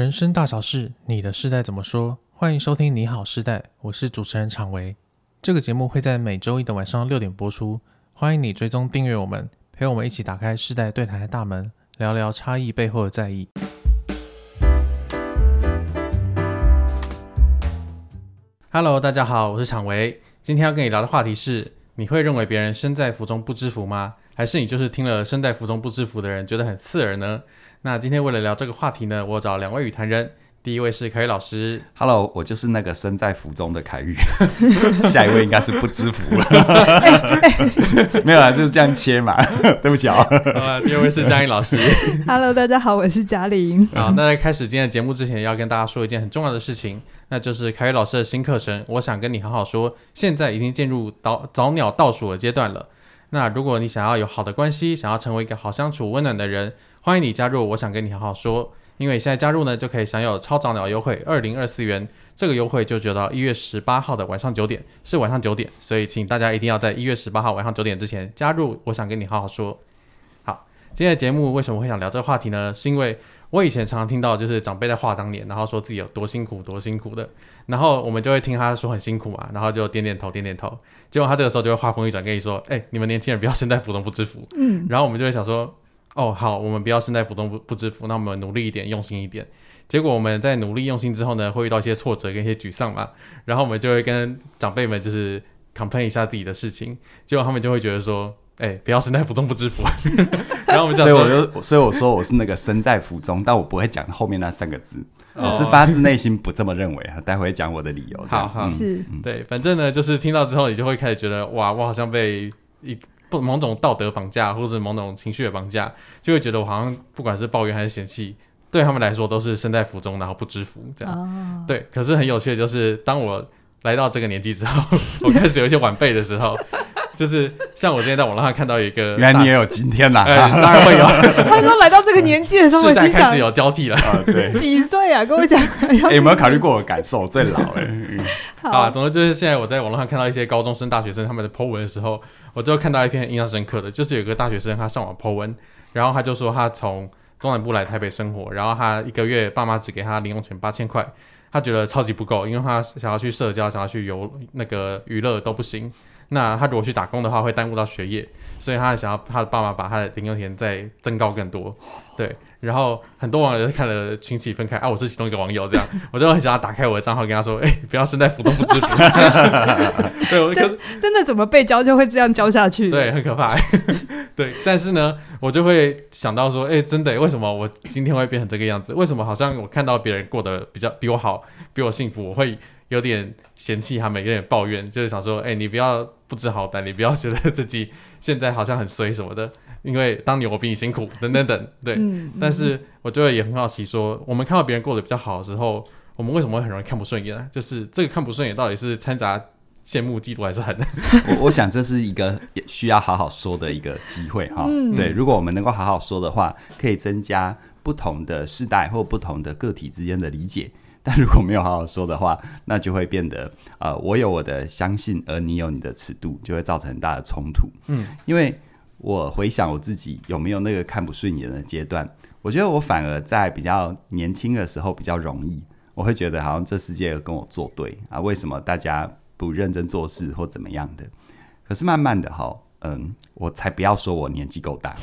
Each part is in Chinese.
人生大小事，你的世代怎么说？欢迎收听《你好世代》，我是主持人常维。这个节目会在每周一的晚上六点播出，欢迎你追踪订阅我们，陪我们一起打开世代对谈的大门，聊聊差异背后的在意。Hello，大家好，我是常维。今天要跟你聊的话题是：你会认为别人身在福中不知福吗？还是你就是听了“身在福中不知福”的人觉得很刺耳呢？那今天为了聊这个话题呢，我找两位与谈人。第一位是凯宇老师，Hello，我就是那个身在福中的凯宇。下一位应该是不知福了，没有啦，就是这样切嘛。对不起啊。好，第二位是嘉玲老师，Hello，大家好，我是嘉玲。好，那在开始今天的节目之前，要跟大家说一件很重要的事情，那就是凯宇老师的新课程。我想跟你好好说，现在已经进入早早鸟倒数的阶段了。那如果你想要有好的关系，想要成为一个好相处、温暖的人，欢迎你加入。我想跟你好好说，因为现在加入呢，就可以享有超早鸟优惠，二零二四元。这个优惠就只有到一月十八号的晚上九点，是晚上九点，所以请大家一定要在一月十八号晚上九点之前加入。我想跟你好好说。好，今天的节目为什么会想聊这个话题呢？是因为我以前常常听到，就是长辈在话当年，然后说自己有多辛苦、多辛苦的，然后我们就会听他说很辛苦嘛，然后就点点头、点点头。结果他这个时候就会话锋一转，跟你说：“哎、欸，你们年轻人不要身在福中不知福。” 嗯，然后我们就会想说：“哦，好，我们不要身在福中不不知福，那我们努力一点，用心一点。”结果我们在努力用心之后呢，会遇到一些挫折跟一些沮丧嘛，然后我们就会跟长辈们就是 complain 一下自己的事情，结果他们就会觉得说。哎、欸，不要身在福中不知福。然后我们就，所以我就，所以我说我是那个身在福中，但我不会讲后面那三个字，哦、我是发自内心不这么认为。待会讲我的理由。好好，嗯、是，对，反正呢，就是听到之后，你就会开始觉得，哇，我好像被一不某种道德绑架，或者是某种情绪的绑架，就会觉得我好像不管是抱怨还是嫌弃，对他们来说都是身在福中，然后不知福这样。哦、对，可是很有趣的就是，当我来到这个年纪之后，我开始有一些晚辈的时候。就是像我今天在网络上看到一个，原来你也有今天呐、啊欸，当然会有。他说来到这个年纪的时候，世代开始有交替了。啊，对，几岁啊？跟我讲。有没有考虑过我的感受？我最老哎。好啊，总之就是现在我在网络上看到一些高中生、大学生他们的 po 文的时候，我就看到一篇印象深刻的，就是有个大学生他上网 po 文，然后他就说他从中南部来台北生活，然后他一个月爸妈只给他零用钱八千块，他觉得超级不够，因为他想要去社交、想要去游那个娱乐都不行。那他如果去打工的话，会耽误到学业，所以他想要他的爸妈把他的零用钱再增高更多，对。然后很多网友看了群起分开啊，我是其中一个网友，这样 我就很想要打开我的账号跟他说，哎、欸，不要身在福中不知福。对，我真真的怎么被教就会这样教下去，对，很可怕。对，但是呢，我就会想到说，哎、欸，真的，为什么我今天会变成这个样子？为什么好像我看到别人过得比较比我好，比我幸福，我会。有点嫌弃他们，有点抱怨，就是想说，哎、欸，你不要不知好歹，你不要觉得自己现在好像很衰什么的，因为当年我比你辛苦，等等等，对。嗯、但是我就会也很好奇说，说我们看到别人过得比较好的时候，我们为什么会很容易看不顺眼呢？就是这个看不顺眼到底是掺杂羡慕、嫉妒还是很？我我想这是一个需要好好说的一个机会哈。嗯、对，如果我们能够好好说的话，可以增加不同的世代或不同的个体之间的理解。但如果没有好好说的话，那就会变得呃，我有我的相信，而你有你的尺度，就会造成很大的冲突。嗯，因为我回想我自己有没有那个看不顺眼的阶段，我觉得我反而在比较年轻的时候比较容易，我会觉得好像这世界跟我作对啊，为什么大家不认真做事或怎么样的？可是慢慢的哈。嗯，我才不要说我年纪够大，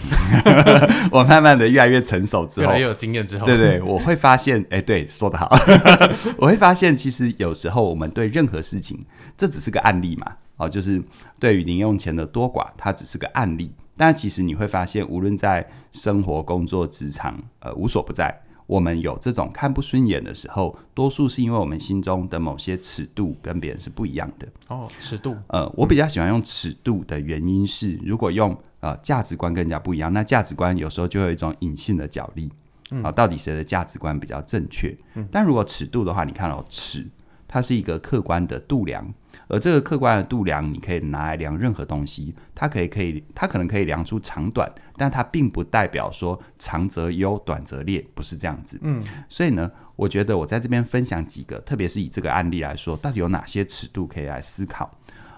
我慢慢的越来越成熟之后，越有经验之后，对对，我会发现，哎、欸，对，说得好，我会发现，其实有时候我们对任何事情，这只是个案例嘛，哦，就是对于零用钱的多寡，它只是个案例，但其实你会发现，无论在生活、工作、职场，呃，无所不在。我们有这种看不顺眼的时候，多数是因为我们心中的某些尺度跟别人是不一样的。哦，尺度。呃，我比较喜欢用尺度的原因是，如果用呃价值观跟人家不一样，那价值观有时候就会有一种隐性的角力。啊、呃，到底谁的价值观比较正确？嗯、但如果尺度的话，你看到、哦、尺，它是一个客观的度量。而这个客观的度量，你可以拿来量任何东西，它可以可以，它可能可以量出长短，但它并不代表说长则优，短则劣，不是这样子。嗯，所以呢，我觉得我在这边分享几个，特别是以这个案例来说，到底有哪些尺度可以来思考，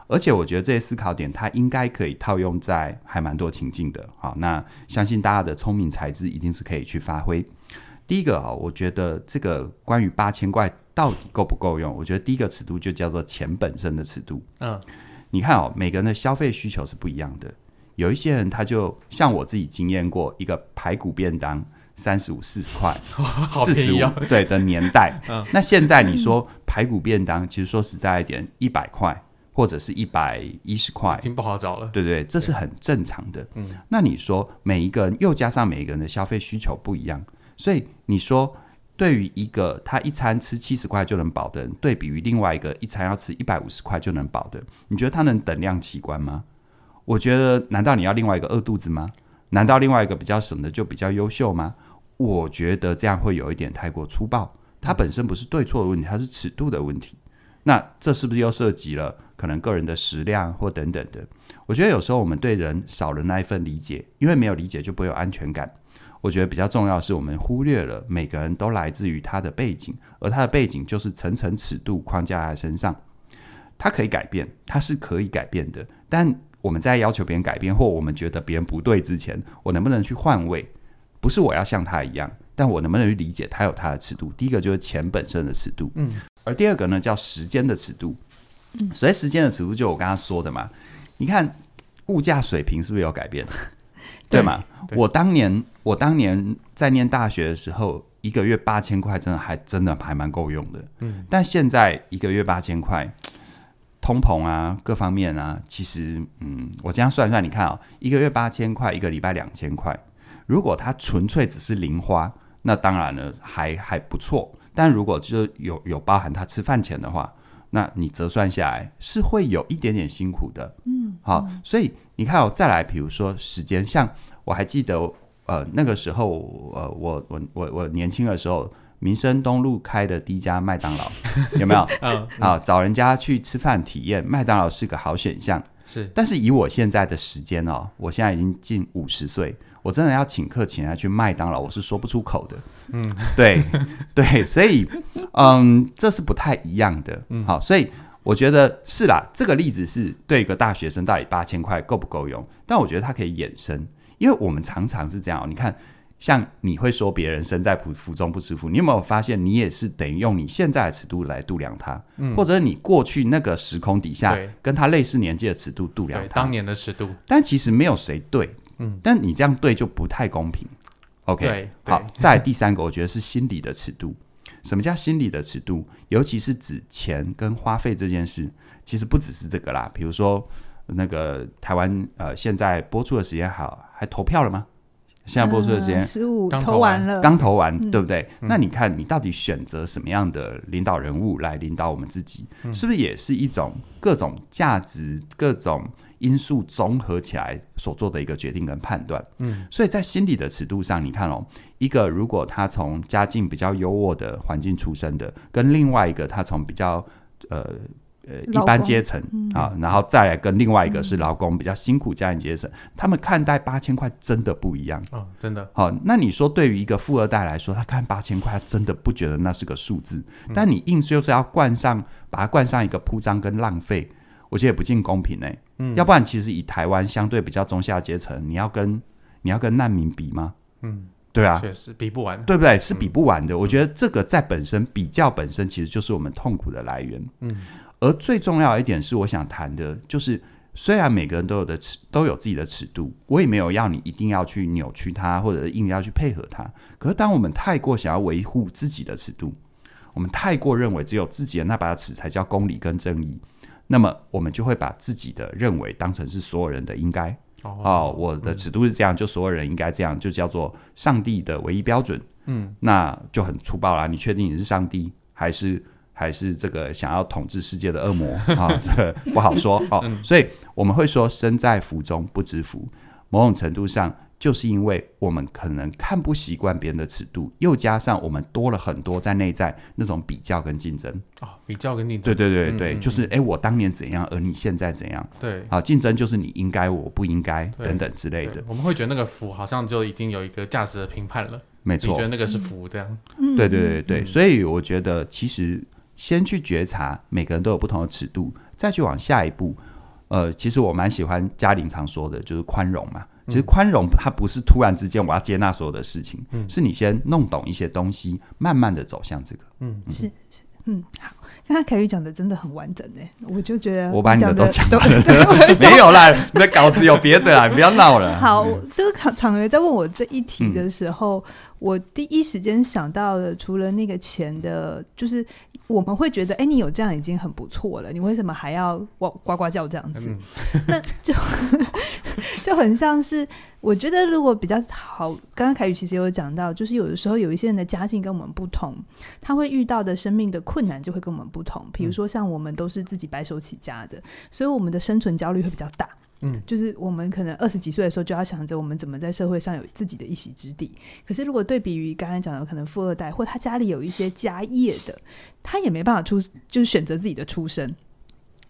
而且我觉得这些思考点，它应该可以套用在还蛮多情境的。好，那相信大家的聪明才智一定是可以去发挥。第一个啊，我觉得这个关于八千块到底够不够用，我觉得第一个尺度就叫做钱本身的尺度。嗯，你看哦，每个人的消费需求是不一样的。有一些人他就像我自己经验过，一个排骨便当三十五、四十块，四十五对的年代。嗯，那现在你说排骨便当，其实说实在一点，一百块或者是一百一十块，已经不好找了。对对，这是很正常的。嗯，那你说每一个人又加上每一个人的消费需求不一样，所以你说对于一个他一餐吃七十块就能饱的人，对比于另外一个一餐要吃一百五十块就能饱的，你觉得他能等量齐观吗？我觉得，难道你要另外一个饿肚子吗？难道另外一个比较省的就比较优秀吗？我觉得这样会有一点太过粗暴。它本身不是对错的问题，它是尺度的问题。那这是不是又涉及了可能个人的食量或等等的？我觉得有时候我们对人少了那一份理解，因为没有理解就不会有安全感。我觉得比较重要的是，我们忽略了每个人都来自于他的背景，而他的背景就是层层尺度框架在身上。他可以改变，他是可以改变的，但。我们在要求别人改变，或我们觉得别人不对之前，我能不能去换位？不是我要像他一样，但我能不能去理解他有他的尺度？第一个就是钱本身的尺度，嗯，而第二个呢叫时间的尺度。嗯，所以时间的尺度就我刚刚说的嘛。你看物价水平是不是有改变？对吗？我当年我当年在念大学的时候，一个月八千块，真的还真的还蛮够用的。嗯，但现在一个月八千块。通膨啊，各方面啊，其实，嗯，我这样算一算，你看啊、哦，一个月八千块，一个礼拜两千块。如果它纯粹只是零花，那当然了，还还不错。但如果就有有包含他吃饭钱的话，那你折算下来是会有一点点辛苦的。嗯，好，所以你看哦，再来，比如说时间，像我还记得，呃，那个时候，呃，我我我我年轻的时候。民生东路开的第一家麦当劳 有没有？嗯，好，找人家去吃饭体验，麦当劳是个好选项。是，但是以我现在的时间哦，我现在已经近五十岁，我真的要请客请他去麦当劳，我是说不出口的。嗯，对对，所以嗯，这是不太一样的。嗯，好，所以我觉得是啦，这个例子是对一个大学生到底八千块够不够用？但我觉得他可以衍生，因为我们常常是这样，你看。像你会说别人身在福福中不知福，你有没有发现你也是等于用你现在的尺度来度量他，嗯、或者你过去那个时空底下跟他类似年纪的尺度度量他，当年的尺度，但其实没有谁对，嗯，但你这样对就不太公平。OK，好，再来第三个，我觉得是心理的尺度。什么叫心理的尺度？尤其是指钱跟花费这件事，其实不只是这个啦。比如说那个台湾呃，现在播出的时间好，还投票了吗？现在播出的时间十五投完了，刚投完，对不对？嗯、那你看，你到底选择什么样的领导人物来领导我们自己，嗯、是不是也是一种各种价值、各种因素综合起来所做的一个决定跟判断？嗯，所以在心理的尺度上，你看哦，一个如果他从家境比较优渥的环境出生的，跟另外一个他从比较呃。呃，一般阶层啊，然后再来跟另外一个是劳工比较辛苦家庭阶层，他们看待八千块真的不一样哦，真的。好，那你说对于一个富二代来说，他看八千块，他真的不觉得那是个数字，但你硬就是要冠上，把它冠上一个铺张跟浪费，我觉得也不尽公平呢。嗯，要不然其实以台湾相对比较中下阶层，你要跟你要跟难民比吗？嗯，对啊，确实比不完，对不对？是比不完的。我觉得这个在本身比较本身，其实就是我们痛苦的来源。嗯。而最重要一点是，我想谈的就是，虽然每个人都有的尺，都有自己的尺度，我也没有要你一定要去扭曲它，或者硬要去配合它。可是，当我们太过想要维护自己的尺度，我们太过认为只有自己的那把尺才叫公理跟正义，那么我们就会把自己的认为当成是所有人的应该。哦，哦，我的尺度是这样，嗯、就所有人应该这样，就叫做上帝的唯一标准。嗯，那就很粗暴啦。你确定你是上帝，还是？还是这个想要统治世界的恶魔啊，这个不好说哦。所以我们会说，身在福中不知福。某种程度上，就是因为我们可能看不习惯别人的尺度，又加上我们多了很多在内在那种比较跟竞争啊，比较跟竞争。对对对对，嗯嗯就是哎，我当年怎样，而你现在怎样？对，啊，竞争就是你应该，我不应该等等之类的。我们会觉得那个福好像就已经有一个价值的评判了。没错，你觉得那个是福这样？嗯，对对对对，嗯、所以我觉得其实。先去觉察，每个人都有不同的尺度，再去往下一步。呃，其实我蛮喜欢嘉玲常说的，就是宽容嘛。其实宽容它不是突然之间我要接纳所有的事情，嗯，是你先弄懂一些东西，慢慢的走向这个。嗯，是是，嗯，好。刚才凯宇讲的真的很完整诶，我就觉得我把你的都讲完了，没有啦，你的稿子有别的啦，不要闹了。好，就是昶约在问我这一题的时候，嗯、我第一时间想到的，除了那个钱的，就是我们会觉得，哎、欸，你有这样已经很不错了，你为什么还要呱呱呱叫这样子？嗯、那就 就很像是。我觉得如果比较好，刚刚凯宇其实有讲到，就是有的时候有一些人的家境跟我们不同，他会遇到的生命的困难就会跟我们不同。比如说像我们都是自己白手起家的，所以我们的生存焦虑会比较大。嗯，就是我们可能二十几岁的时候就要想着我们怎么在社会上有自己的一席之地。可是如果对比于刚才讲的可能富二代，或他家里有一些家业的，他也没办法出，就是选择自己的出身。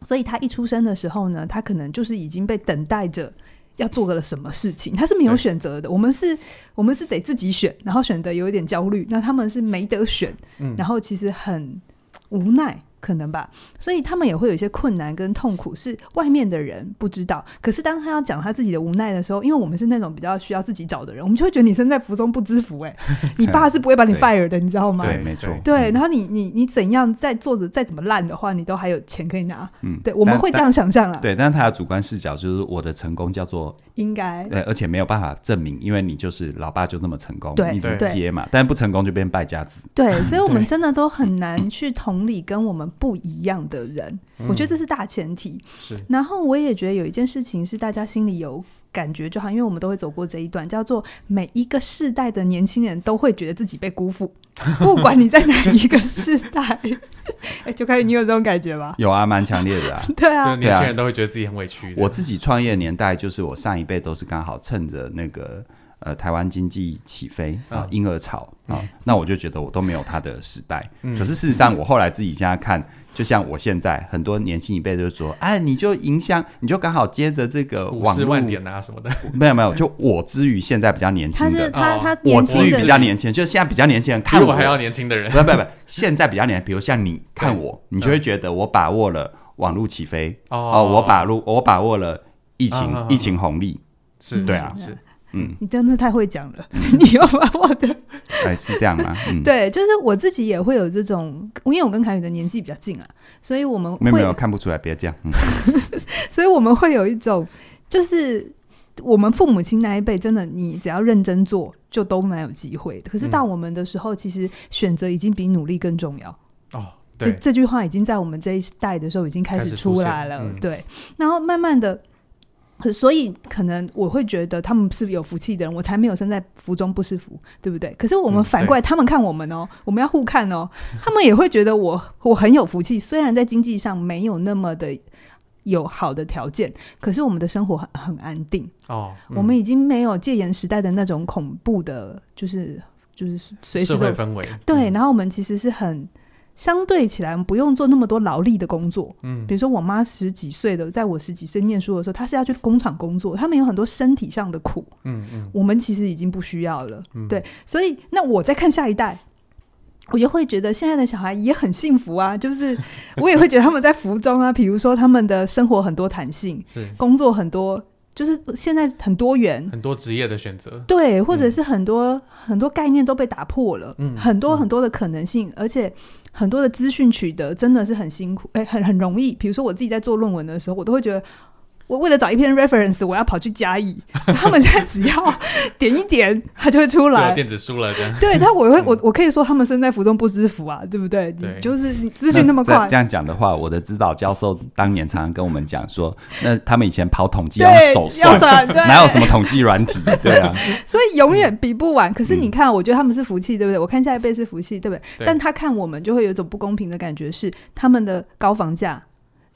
所以他一出生的时候呢，他可能就是已经被等待着。要做个了什么事情，他是没有选择的。我们是，我们是得自己选，然后选的有一点焦虑。那他们是没得选，嗯，然后其实很无奈。可能吧，所以他们也会有一些困难跟痛苦，是外面的人不知道。可是当他要讲他自己的无奈的时候，因为我们是那种比较需要自己找的人，我们就会觉得你身在福中不知福。哎，你爸是不会把你 fire 的，你知道吗？对，没错。对，然后你你你怎样再做的再怎么烂的话，你都还有钱可以拿。嗯，对，我们会这样想象了。对，但是他的主观视角就是我的成功叫做应该，对，而且没有办法证明，因为你就是老爸就那么成功，对，一直接嘛，但不成功就变败家子。对，所以我们 真的都很难去同理跟我们不一样的人，我觉得这是大前提。嗯、是，然后我也觉得有一件事情是大家心里有感觉就好，因为我们都会走过这一段，叫做每一个世代的年轻人都会觉得自己被辜负，不管你在哪一个世代。哎，就开始你有这种感觉吗？有啊，蛮强烈的啊。对啊，就年轻人都会觉得自己很委屈。我自己创业年代，就是我上一辈都是刚好趁着那个呃台湾经济起飞啊。婴儿潮啊，那我就觉得我都没有他的时代。嗯、可是事实上，我后来自己现在看。就像我现在很多年轻一辈就说，哎，你就影响，你就刚好接着这个网络万点啊什么的，没有没有，就我之于现在比较年轻的，他他我之于比较年轻，就现在比较年轻人看我还要年轻的人，不不不，现在比较年，比如像你看我，你就会觉得我把握了网络起飞哦，我把握我把握了疫情疫情红利，是对啊。是。嗯，你真的太会讲了，嗯、你要把我的，哎，是这样吗？嗯、对，就是我自己也会有这种，因为我跟凯宇的年纪比较近啊，所以我们会没有没有看不出来，别这样。嗯、所以我们会有一种，就是我们父母亲那一辈，真的，你只要认真做，就都蛮有机会的。可是到我们的时候，其实选择已经比努力更重要。哦，这这句话已经在我们这一代的时候已经开始出来了。嗯、对，然后慢慢的。所以可能我会觉得他们是有福气的人，我才没有身在福中不知福，对不对？可是我们反过来，他们看我们哦，我们要互看哦，他们也会觉得我我很有福气，虽然在经济上没有那么的有好的条件，可是我们的生活很很安定哦。我们已经没有戒严时代的那种恐怖的，就是就是随时会氛围。对，然后我们其实是很。相对起来，我们不用做那么多劳力的工作。嗯，比如说我妈十几岁的，在我十几岁念书的时候，她是要去工厂工作，他们有很多身体上的苦。嗯嗯，我们其实已经不需要了。嗯，对，所以那我再看下一代，我就会觉得现在的小孩也很幸福啊。就是 我也会觉得他们在福中啊，比如说他们的生活很多弹性，是工作很多。就是现在很多元，很多职业的选择，对，或者是很多、嗯、很多概念都被打破了，嗯，很多很多的可能性，嗯、而且很多的资讯取得真的是很辛苦，哎、欸，很很容易。比如说我自己在做论文的时候，我都会觉得。我为了找一篇 reference，我要跑去嘉义。他们现在只要点一点，它就会出来。电子书了，这样。对，但我会我我可以说他们身在福中不知福啊，对不对？对，就是你资讯那么快。这样讲的话，我的指导教授当年常常跟我们讲说，那他们以前跑统计要手算，哪有什么统计软体？对啊。所以永远比不完。可是你看，我觉得他们是福气，对不对？我看下一辈是福气，对不对？但他看我们就会有一种不公平的感觉，是他们的高房价。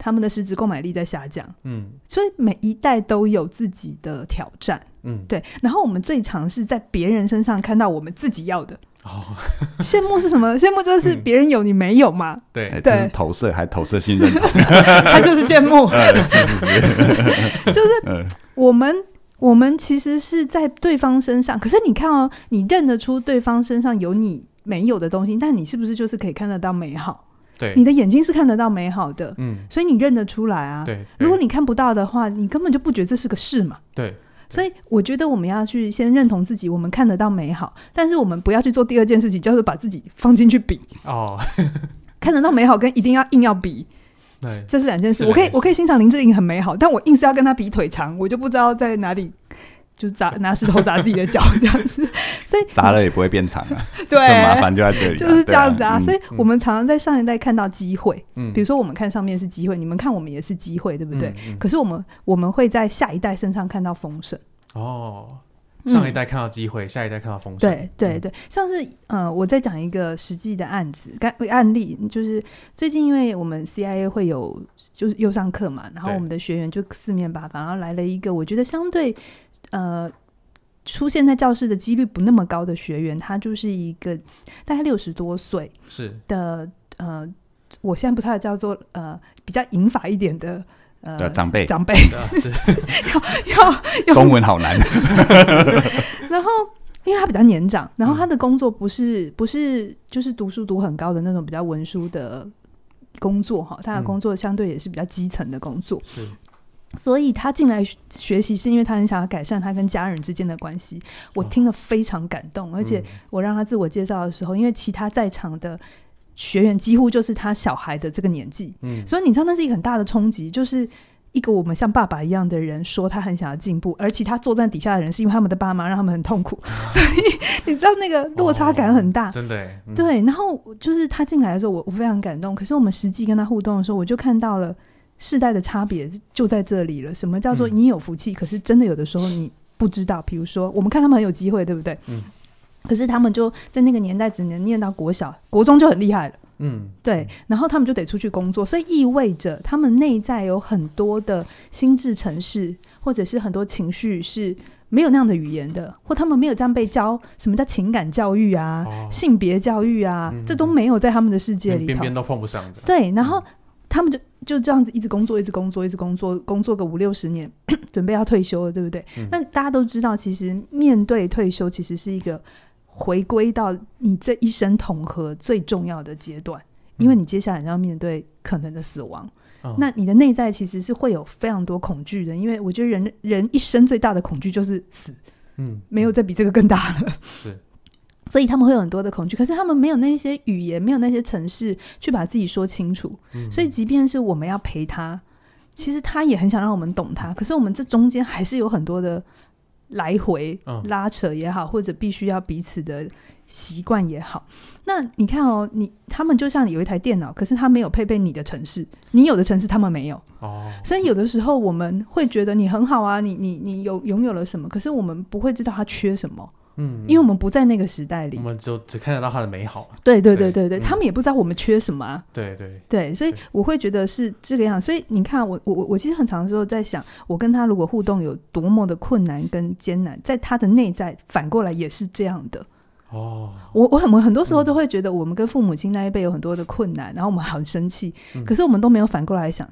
他们的实质购买力在下降，嗯，所以每一代都有自己的挑战，嗯，对。然后我们最常是在别人身上看到我们自己要的，哦，羡慕是什么？羡慕就是别人有你没有嘛，对，这是投射还投射性认同，他就是羡慕，是是是，就是我们我们其实是在对方身上，可是你看哦，你认得出对方身上有你没有的东西，但你是不是就是可以看得到美好？对，你的眼睛是看得到美好的，嗯，所以你认得出来啊。对，如果你看不到的话，你根本就不觉得这是个事嘛。对，所以我觉得我们要去先认同自己，我们看得到美好，但是我们不要去做第二件事情，就是把自己放进去比哦。看得到美好跟一定要硬要比，对，这是两件事。我可以我可以欣赏林志颖很美好，但我硬是要跟他比腿长，我就不知道在哪里。就砸拿石头砸自己的脚这样子，所以砸了也不会变长啊。对，这麻烦就在这里，就是这样子啊。啊所以我们常常在上一代看到机会，嗯，比如说我们看上面是机会，你们看我们也是机会，对不对？嗯嗯、可是我们我们会在下一代身上看到丰盛。哦，上一代看到机会，嗯、下一代看到丰盛。对对对，像是呃，我再讲一个实际的案子，案例就是最近因为我们 CIA 会有就是又上课嘛，然后我们的学员就四面八方，然后来了一个我觉得相对呃。出现在教室的几率不那么高的学员，他就是一个大概六十多岁是的呃，我现在不太叫做呃比较银发一点的呃长辈长辈，是要要，要中文好难。然后因为他比较年长，然后他的工作不是不是就是读书读很高的那种比较文书的工作哈，他的工作相对也是比较基层的工作。是。所以他进来学习，是因为他很想要改善他跟家人之间的关系。我听了非常感动，哦、而且我让他自我介绍的时候，嗯、因为其他在场的学员几乎就是他小孩的这个年纪，嗯，所以你知道那是一个很大的冲击，就是一个我们像爸爸一样的人说他很想要进步，而其他坐在底下的人是因为他们的爸妈让他们很痛苦，啊、所以你知道那个落差感很大，哦、真的、嗯，对。然后就是他进来的时候，我我非常感动。可是我们实际跟他互动的时候，我就看到了。世代的差别就在这里了。什么叫做你有福气？嗯、可是真的有的时候你不知道。比如说，我们看他们很有机会，对不对？嗯。可是他们就在那个年代只能念到国小、国中就很厉害了。嗯。对。然后他们就得出去工作，所以意味着他们内在有很多的心智城市，或者是很多情绪是没有那样的语言的，或他们没有这样被教什么叫情感教育啊、哦、性别教育啊，嗯、这都没有在他们的世界里头，边边都碰不上的。对。然后。嗯他们就就这样子一直工作，一直工作，一直工作，工作个五六十年，准备要退休了，对不对？那、嗯、大家都知道，其实面对退休，其实是一个回归到你这一生统合最重要的阶段，因为你接下来要面对可能的死亡。嗯、那你的内在其实是会有非常多恐惧的，因为我觉得人人一生最大的恐惧就是死，嗯，没有再比这个更大了。是。所以他们会有很多的恐惧，可是他们没有那些语言，没有那些城市去把自己说清楚。嗯、所以，即便是我们要陪他，其实他也很想让我们懂他。可是，我们这中间还是有很多的来回拉扯也好，嗯、或者必须要彼此的习惯也好。那你看哦，你他们就像有一台电脑，可是他没有配备你的城市，你有的城市他们没有。哦，所以有的时候我们会觉得你很好啊，你你你有拥有了什么，可是我们不会知道他缺什么。嗯，因为我们不在那个时代里，我们就只看得到他的美好。对对对对对，他们也不知道我们缺什么啊。对对对，所以我会觉得是这个样。所以你看，我我我其实很长的时候在想，我跟他如果互动有多么的困难跟艰难，在他的内在反过来也是这样的。哦，我我很我很多时候都会觉得，我们跟父母亲那一辈有很多的困难，然后我们很生气，可是我们都没有反过来想。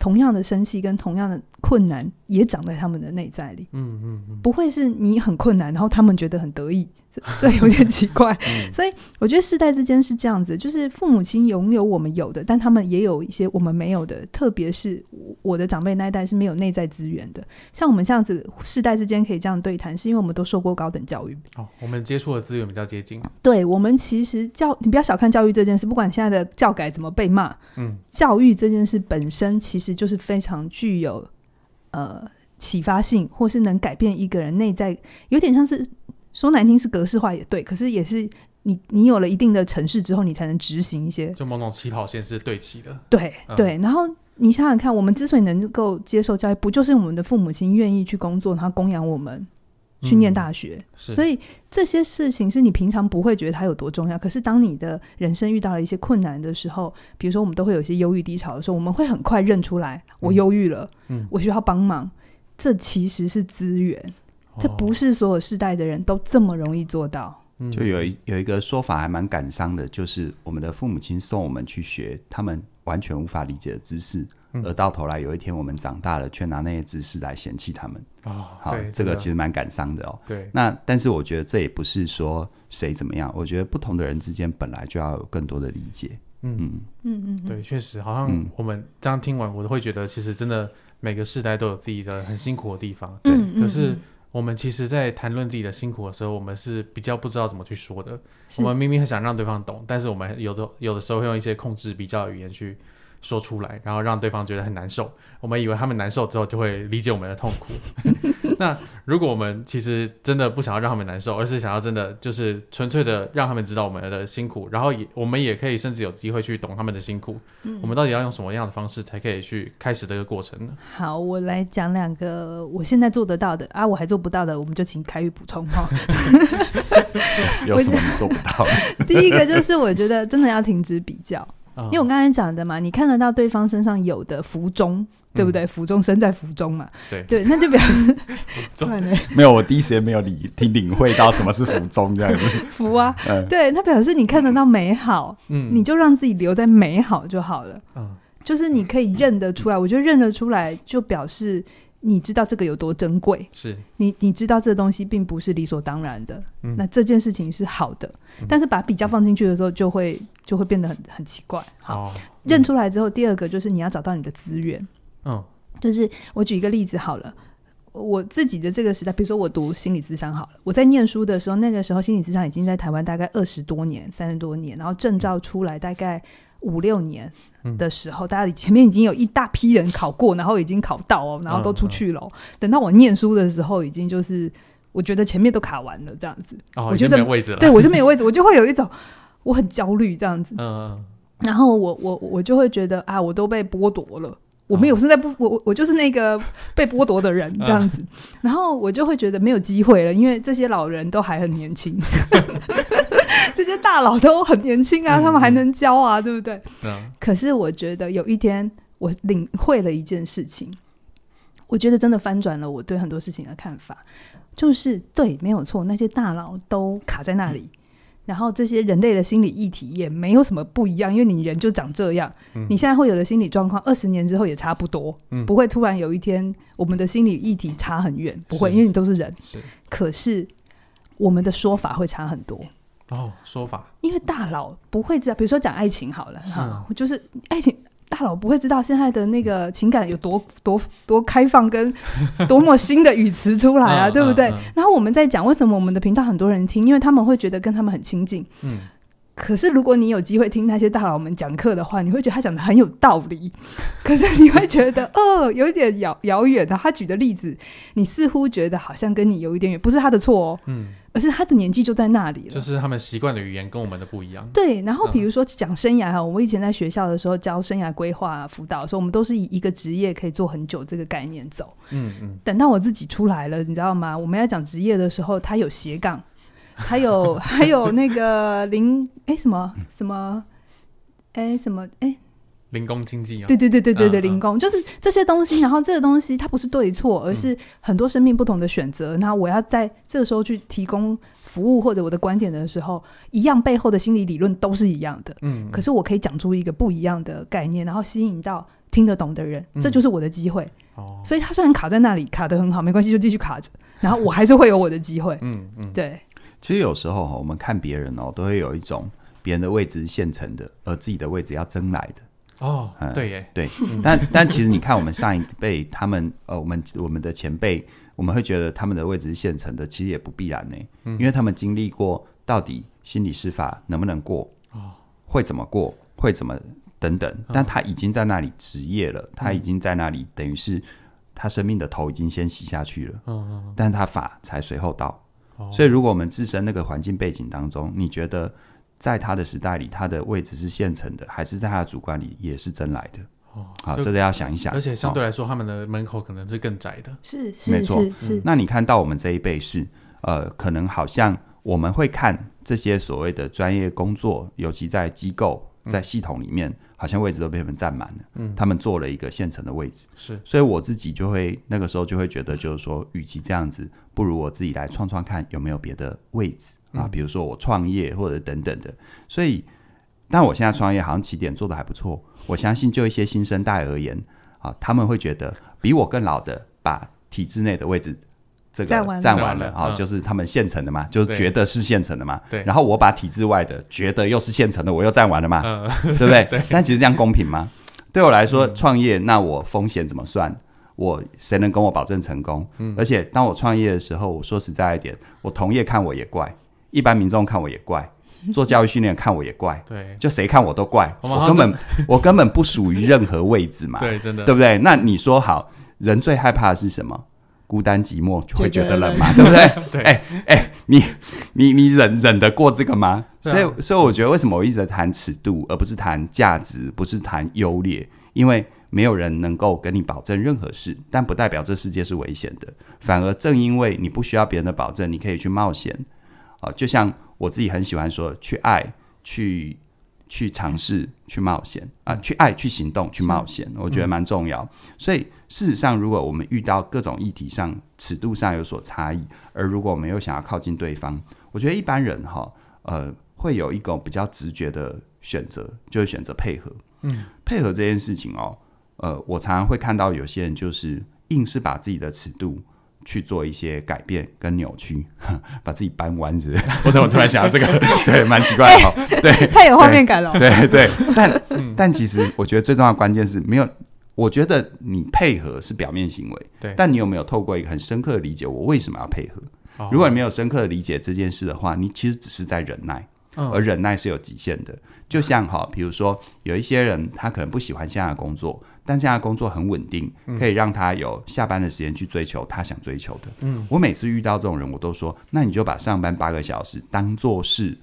同样的生气跟同样的困难也长在他们的内在里，嗯嗯嗯，不会是你很困难，然后他们觉得很得意，这 这有点奇怪。嗯、所以我觉得世代之间是这样子，就是父母亲拥有我们有的，但他们也有一些我们没有的。特别是我的长辈那一代是没有内在资源的，像我们这样子世代之间可以这样对谈，是因为我们都受过高等教育。哦，我们接触的资源比较接近。对，我们其实教你不要小看教育这件事，不管现在的教改怎么被骂，嗯，教育这件事本身其实。就是非常具有呃启发性，或是能改变一个人内在，有点像是说难听是格式化也对，可是也是你你有了一定的城市之后，你才能执行一些，就某种起跑线是对齐的。对、嗯、对，然后你想想看，我们之所以能够接受教育，不就是我们的父母亲愿意去工作，然后供养我们？去念大学，嗯、所以这些事情是你平常不会觉得它有多重要。可是当你的人生遇到了一些困难的时候，比如说我们都会有一些忧郁低潮的时候，我们会很快认出来，我忧郁了，嗯，我需要帮忙。这其实是资源，哦、这不是所有世代的人都这么容易做到。就有一有一个说法还蛮感伤的，就是我们的父母亲送我们去学他们完全无法理解的知识。而到头来，有一天我们长大了，却拿那些知识来嫌弃他们。哦，好，这个其实蛮感伤的哦。对，那但是我觉得这也不是说谁怎么样，我觉得不同的人之间本来就要有更多的理解。嗯嗯嗯嗯，对，确实，好像我们这样听完，我都会觉得，其实真的每个世代都有自己的很辛苦的地方。对，可是我们其实，在谈论自己的辛苦的时候，我们是比较不知道怎么去说的。我们明明很想让对方懂，但是我们有的有的时候会用一些控制比较语言去说出来，然后让对方觉得很难受。我们以为他们难受之后就会理解我们的痛苦。那如果我们其实真的不想要让他们难受，而是想要真的就是纯粹的让他们知道我们的辛苦，然后也我们也可以甚至有机会去懂他们的辛苦。嗯，我们到底要用什么样的方式才可以去开始这个过程呢？好，我来讲两个我现在做得到的啊，我还做不到的，我们就请凯宇补充哈。有什么你做不到？第一个就是我觉得真的要停止比较，嗯、因为我刚才讲的嘛，你看得到对方身上有的福中。对不对？福中身在福中嘛。对对，那就表示 没有。我第一时间没有理听领会到什么是福中这样子。福啊，对，那表示你看得到美好，嗯，你就让自己留在美好就好了。嗯，就是你可以认得出来，我觉得认得出来就表示你知道这个有多珍贵。是，你你知道这个东西并不是理所当然的。嗯，那这件事情是好的，但是把比较放进去的时候，就会就会变得很很奇怪。好，认出来之后，第二个就是你要找到你的资源。嗯，就是我举一个例子好了，我自己的这个时代，比如说我读心理咨商好了，我在念书的时候，那个时候心理咨商已经在台湾大概二十多年、三十多年，然后证照出来大概五六年的时候，嗯、大家前面已经有一大批人考过，然后已经考到哦，然后都出去了。嗯嗯、等到我念书的时候，已经就是我觉得前面都卡完了这样子，哦、我觉得没位置了，对我就没有位置，我就会有一种 我很焦虑这样子。嗯，嗯，然后我我我就会觉得啊，我都被剥夺了。我没有，现在不，我我就是那个 被剥夺的人这样子，然后我就会觉得没有机会了，因为这些老人都还很年轻，这些大佬都很年轻啊，他们还能教啊，对不对？可是我觉得有一天我领会了一件事情，我觉得真的翻转了我对很多事情的看法，就是对，没有错，那些大佬都卡在那里。然后这些人类的心理议题也没有什么不一样，因为你人就长这样。嗯、你现在会有的心理状况，二十年之后也差不多，嗯、不会突然有一天我们的心理议题差很远，不会，因为你都是人。是，可是我们的说法会差很多。哦，说法，因为大佬不会知道，比如说讲爱情好了哈，嗯、就是爱情。大佬不会知道现在的那个情感有多 多多开放，跟 多么新的语词出来啊，对不对？然后我们在讲为什么我们的频道很多人听，因为他们会觉得跟他们很亲近。嗯。可是如果你有机会听那些大佬们讲课的话，你会觉得他讲的很有道理。可是你会觉得，哦，有一点遥遥远的。他举的例子，你似乎觉得好像跟你有一点远，不是他的错哦。嗯。而是他的年纪就在那里了，就是他们习惯的语言跟我们的不一样。对，然后比如说讲生涯哈，我以前在学校的时候教生涯规划辅导的时候，我们都是以一个职业可以做很久这个概念走。嗯嗯。等到我自己出来了，你知道吗？我们要讲职业的时候，他有斜杠，还有还有那个零哎什么什么哎什么哎。零工经济啊，对对对对对对，零工就是这些东西。然后这个东西它不是对错，而是很多生命不同的选择。那我要在这个时候去提供服务或者我的观点的时候，一样背后的心理理论都是一样的。嗯，可是我可以讲出一个不一样的概念，然后吸引到听得懂的人，这就是我的机会。哦，所以他虽然卡在那里，卡得很好，没关系，就继续卡着。然后我还是会有我的机会。嗯嗯，对。其实有时候哈我们看别人哦，都会有一种别人的位置是现成的，而自己的位置要争来的。哦，嗯、对耶，对，但但其实你看，我们上一辈他们呃，我们我们的前辈，我们会觉得他们的位置是现成的，其实也不必然呢，嗯、因为他们经历过到底心理师法能不能过，哦，会怎么过，会怎么等等，但他已经在那里职业了，哦、他已经在那里，等于是他生命的头已经先洗下去了，嗯嗯，嗯。但他法才随后到，哦、所以如果我们置身那个环境背景当中，你觉得？在他的时代里，他的位置是现成的，还是在他的主观里也是争来的？哦，好，这个要想一想。而且相对来说，哦、他们的门口可能是更窄的。是是没错是。是，那你看到我们这一辈是，呃，可能好像我们会看这些所谓的专业工作，尤其在机构、在系统里面。嗯好像位置都被他们占满了，嗯，他们做了一个现成的位置，是，所以我自己就会那个时候就会觉得，就是说，与其这样子，不如我自己来创创看有没有别的位置啊，比如说我创业或者等等的。所以，但我现在创业好像起点做的还不错，我相信就一些新生代而言啊，他们会觉得比我更老的把体制内的位置。这个占完了啊，就是他们现成的嘛，就是觉得是现成的嘛。对。然后我把体制外的觉得又是现成的，我又占完了嘛，对不对？对。但其实这样公平吗？对我来说，创业那我风险怎么算？我谁能跟我保证成功？嗯，而且当我创业的时候，我说实在一点，我同业看我也怪，一般民众看我也怪，做教育训练看我也怪，对，就谁看我都怪，我根本 我根本不属于任何位置嘛，对，真的，对不对？那你说好，人最害怕的是什么？孤单寂寞就会觉得冷嘛，对不对？哎哎、欸欸，你你你忍忍得过这个吗？啊、所以所以我觉得为什么我一直在谈尺度，而不是谈价值，不是谈优劣，因为。没有人能够跟你保证任何事，但不代表这世界是危险的。反而正因为你不需要别人的保证，你可以去冒险。啊，就像我自己很喜欢说，去爱，去去尝试，去冒险啊，去爱，去行动，去冒险，我觉得蛮重要。所以事实上，如果我们遇到各种议题上尺度上有所差异，而如果我们又想要靠近对方，我觉得一般人哈，呃，会有一种比较直觉的选择，就是选择配合。嗯，配合这件事情哦。呃，我常常会看到有些人就是硬是把自己的尺度去做一些改变跟扭曲，把自己扳弯子。我怎么突然想到这个？对，蛮奇怪的哈。欸、对，太有画面感了。对对，但、嗯、但其实我觉得最重要的关键是没有。我觉得你配合是表面行为，对。但你有没有透过一个很深刻的理解，我为什么要配合？哦、如果你没有深刻的理解这件事的话，你其实只是在忍耐，嗯、而忍耐是有极限的。就像哈，比如说有一些人他可能不喜欢现在的工作。但现在工作很稳定，可以让他有下班的时间去追求他想追求的。嗯，我每次遇到这种人，我都说：那你就把上班八个小时当做是。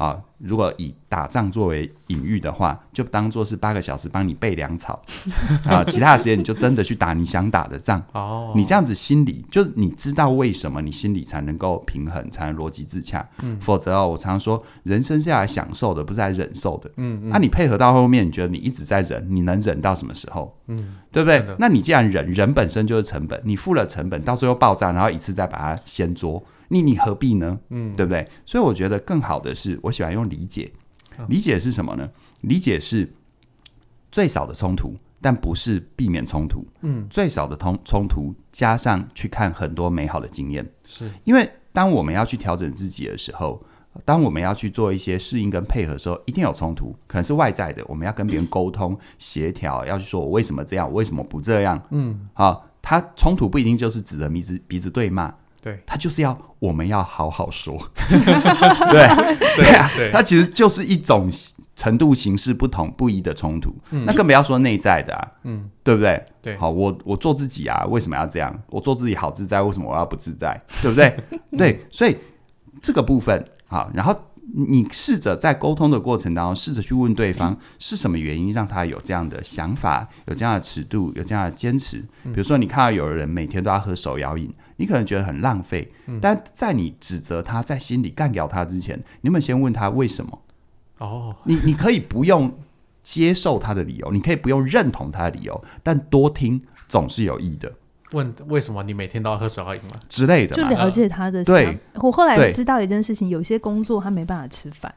啊，如果以打仗作为隐喻的话，就当做是八个小时帮你备粮草 啊，其他的时间你就真的去打你想打的仗。哦，你这样子心里就你知道为什么你心里才能够平衡，才能逻辑自洽。嗯，否则哦，我常常说，人生是要来享受的，不是来忍受的。嗯嗯，那、你配合到后面，你觉得你一直在忍，你能忍到什么时候？嗯，对不对？那你既然忍，忍本身就是成本，你付了成本，到最后爆炸，然后一次再把它掀桌。你你何必呢？嗯，对不对？所以我觉得更好的是，我喜欢用理解。理解是什么呢？理解是最少的冲突，但不是避免冲突。嗯，最少的冲冲突加上去看很多美好的经验。是因为当我们要去调整自己的时候，当我们要去做一些适应跟配合的时候，一定有冲突，可能是外在的，我们要跟别人沟通协调，要去说我为什么这样，我为什么不这样？嗯，好，他冲突不一定就是指着鼻子鼻子对骂。对，他就是要我们要好好说，对对啊，他其实就是一种程度形式不同不一的冲突，嗯、那更不要说内在的啊，嗯，对不对？对，好，我我做自己啊，为什么要这样？我做自己好自在，为什么我要不自在？对不对？对，所以这个部分好，然后。你试着在沟通的过程当中，试着去问对方是什么原因让他有这样的想法，有这样的尺度，有这样的坚持。比如说，你看到有人每天都要喝手摇饮，你可能觉得很浪费。但在你指责他在心里干掉他之前，你有没有先问他为什么？哦，你你可以不用接受他的理由，你可以不用认同他的理由，但多听总是有益的。问为什么你每天都要喝手摇饮吗？之类的，就了解他的。对，我后来知道一件事情，有些工作他没办法吃饭，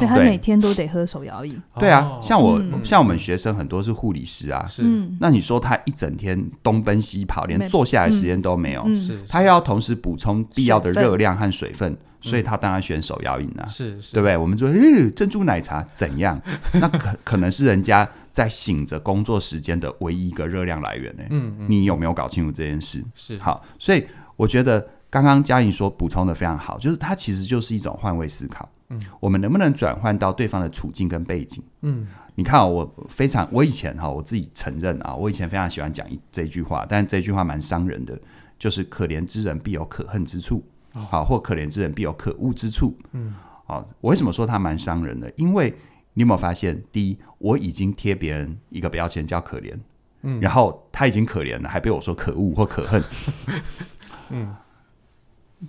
所以他每天都得喝手摇饮。对啊，像我像我们学生很多是护理师啊，是。那你说他一整天东奔西跑，连坐下来时间都没有，是。他要同时补充必要的热量和水分。所以他当然选手摇饮啊，是是，对不对？我们说，诶，珍珠奶茶怎样？那可可能是人家在醒着工作时间的唯一一个热量来源呢。嗯嗯，你有没有搞清楚这件事？是好，所以我觉得刚刚嘉颖说补充的非常好，就是它其实就是一种换位思考。嗯，我们能不能转换到对方的处境跟背景？嗯，你看啊，我非常，我以前哈，我自己承认啊，我以前非常喜欢讲一这句话，但这句话蛮伤人的，就是可怜之人必有可恨之处。好，或可怜之人必有可恶之处。嗯，好，我为什么说他蛮伤人的？因为你有没有发现，第一，我已经贴别人一个标签叫可怜，嗯，然后他已经可怜了，还被我说可恶或可恨。嗯，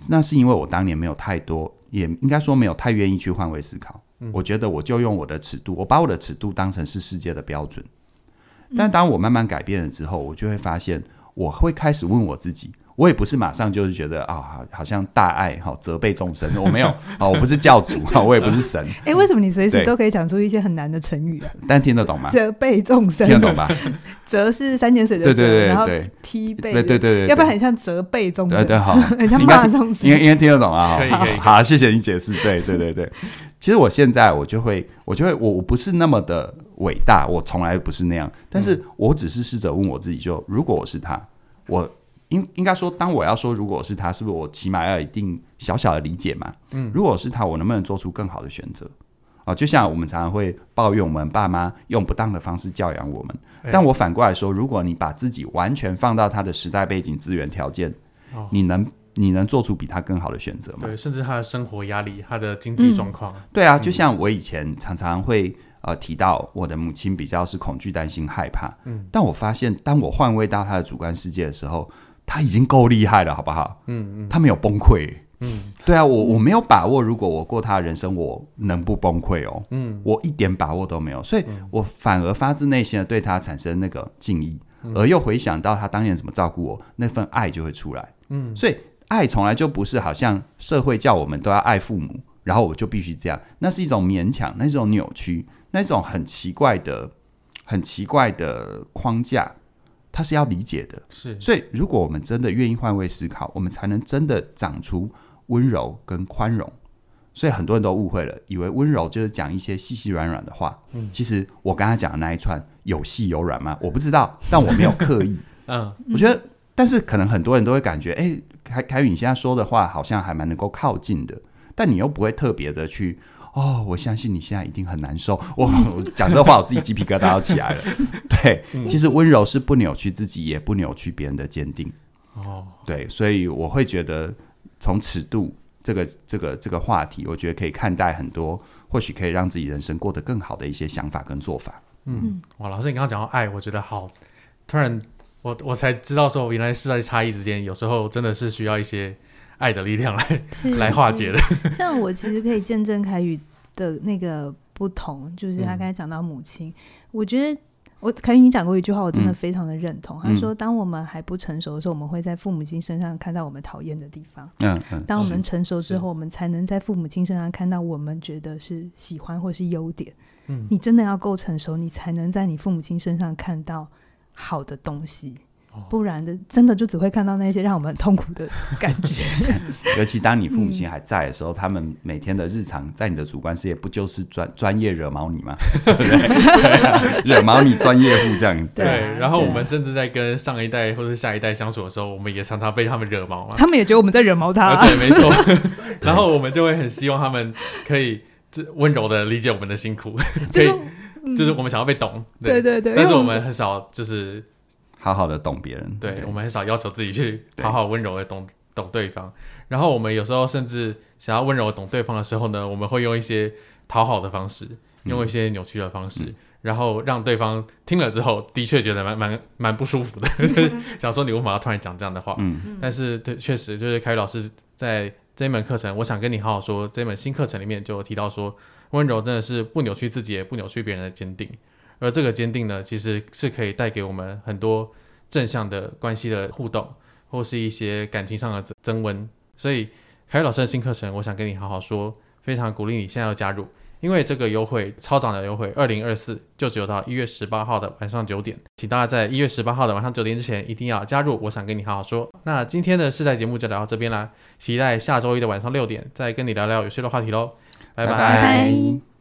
那是因为我当年没有太多，也应该说没有太愿意去换位思考。嗯，我觉得我就用我的尺度，我把我的尺度当成是世界的标准。但当我慢慢改变了之后，我就会发现，我会开始问我自己。我也不是马上就是觉得啊、哦，好像大爱哈责备众生，我没有啊、哦，我不是教主哈，我也不是神。哎、欸，为什么你随时都可以讲出一些很难的成语啊？但听得懂吗？责备众生，听得懂吧？责是三点水的责，对对对，然后批背，对对对，要不然很像责备众生，对对好，很像骂众生，应该应该听得懂啊？可以可以，好，谢谢你解释，对对对对。其实我现在我就会，我就会，我我不是那么的伟大，我从来不是那样。但是我只是试着问我自己就，就如果我是他，我应应该说，当我要说如果我是他，是不是我起码要有一定小小的理解嘛？嗯，如果我是他，我能不能做出更好的选择？啊，就像我们常常会抱怨我们爸妈用不当的方式教养我们，但我反过来说，如果你把自己完全放到他的时代背景、资源条件，你能。你能做出比他更好的选择吗？对，甚至他的生活压力、他的经济状况。嗯、对啊，就像我以前常常会呃提到，我的母亲比较是恐惧、担心、害怕。嗯，但我发现，当我换位到他的主观世界的时候，他已经够厉害了，好不好？嗯嗯，他没有崩溃。嗯，对啊，我我没有把握，如果我过他的人生，我能不崩溃哦？嗯，我一点把握都没有，所以我反而发自内心的对他产生那个敬意，嗯、而又回想到他当年怎么照顾我，那份爱就会出来。嗯，所以。爱从来就不是好像社会叫我们都要爱父母，然后我就必须这样。那是一种勉强，那是一种扭曲，那种很奇怪的、很奇怪的框架，它是要理解的。是，所以如果我们真的愿意换位思考，我们才能真的长出温柔跟宽容。所以很多人都误会了，以为温柔就是讲一些细细软软的话。嗯，其实我刚才讲的那一串有细有软吗？我不知道，但我没有刻意。嗯，我觉得。但是可能很多人都会感觉，哎，凯凯宇，你现在说的话好像还蛮能够靠近的，但你又不会特别的去，哦，我相信你现在一定很难受。我我讲这话，我自己鸡皮疙瘩要起来了。对，其实温柔是不扭曲自己，也不扭曲别人的坚定。哦，对，所以我会觉得，从尺度这个这个这个话题，我觉得可以看待很多，或许可以让自己人生过得更好的一些想法跟做法。嗯，哇，老师，你刚刚讲到爱，我觉得好，突然。我我才知道说，原来是在差异之间，有时候真的是需要一些爱的力量来 来化解的。像我其实可以见证凯宇的那个不同，就是他刚才讲到母亲，嗯、我觉得我凯宇你讲过一句话，我真的非常的认同。嗯、他说，当我们还不成熟的时候，我们会在父母亲身上看到我们讨厌的地方。嗯嗯。当我们成熟之后，我们才能在父母亲身上看到我们觉得是喜欢或是优点。嗯。你真的要够成熟，你才能在你父母亲身上看到。好的东西，不然的真的就只会看到那些让我们很痛苦的感觉。尤其当你父母亲还在的时候，嗯、他们每天的日常在你的主观世界不就是专 专业惹毛你吗？对不对？惹毛你专业户这样。对，然后我们甚至在跟上一代或者下一代相处的时候，我们也常常被他们惹毛嘛。他们也觉得我们在惹毛他。对，没错。然后我们就会很希望他们可以温柔的理解我们的辛苦，可以。就是我们想要被懂，对。对对，但是我们很少就是好好的懂别人，对，我们很少要求自己去好好温柔的懂懂对方。然后我们有时候甚至想要温柔的懂对方的时候呢，我们会用一些讨好的方式，用一些扭曲的方式，然后让对方听了之后的确觉得蛮蛮蛮不舒服的，就 是想说你为什么要突然讲这样的话？嗯，但是对，确实就是凯宇老师在这一门课程，我想跟你好好说，这门新课程里面就提到说。温柔真的是不扭曲自己，也不扭曲别人的坚定，而这个坚定呢，其实是可以带给我们很多正向的关系的互动，或是一些感情上的增温。所以凯瑞老师的新课程，我想跟你好好说，非常鼓励你现在要加入，因为这个优惠超涨的优惠，二零二四就只有到一月十八号的晚上九点，请大家在一月十八号的晚上九点之前一定要加入。我想跟你好好说。那今天的试菜节目就聊到这边啦，期待下周一的晚上六点再跟你聊聊有趣的话题喽。拜拜。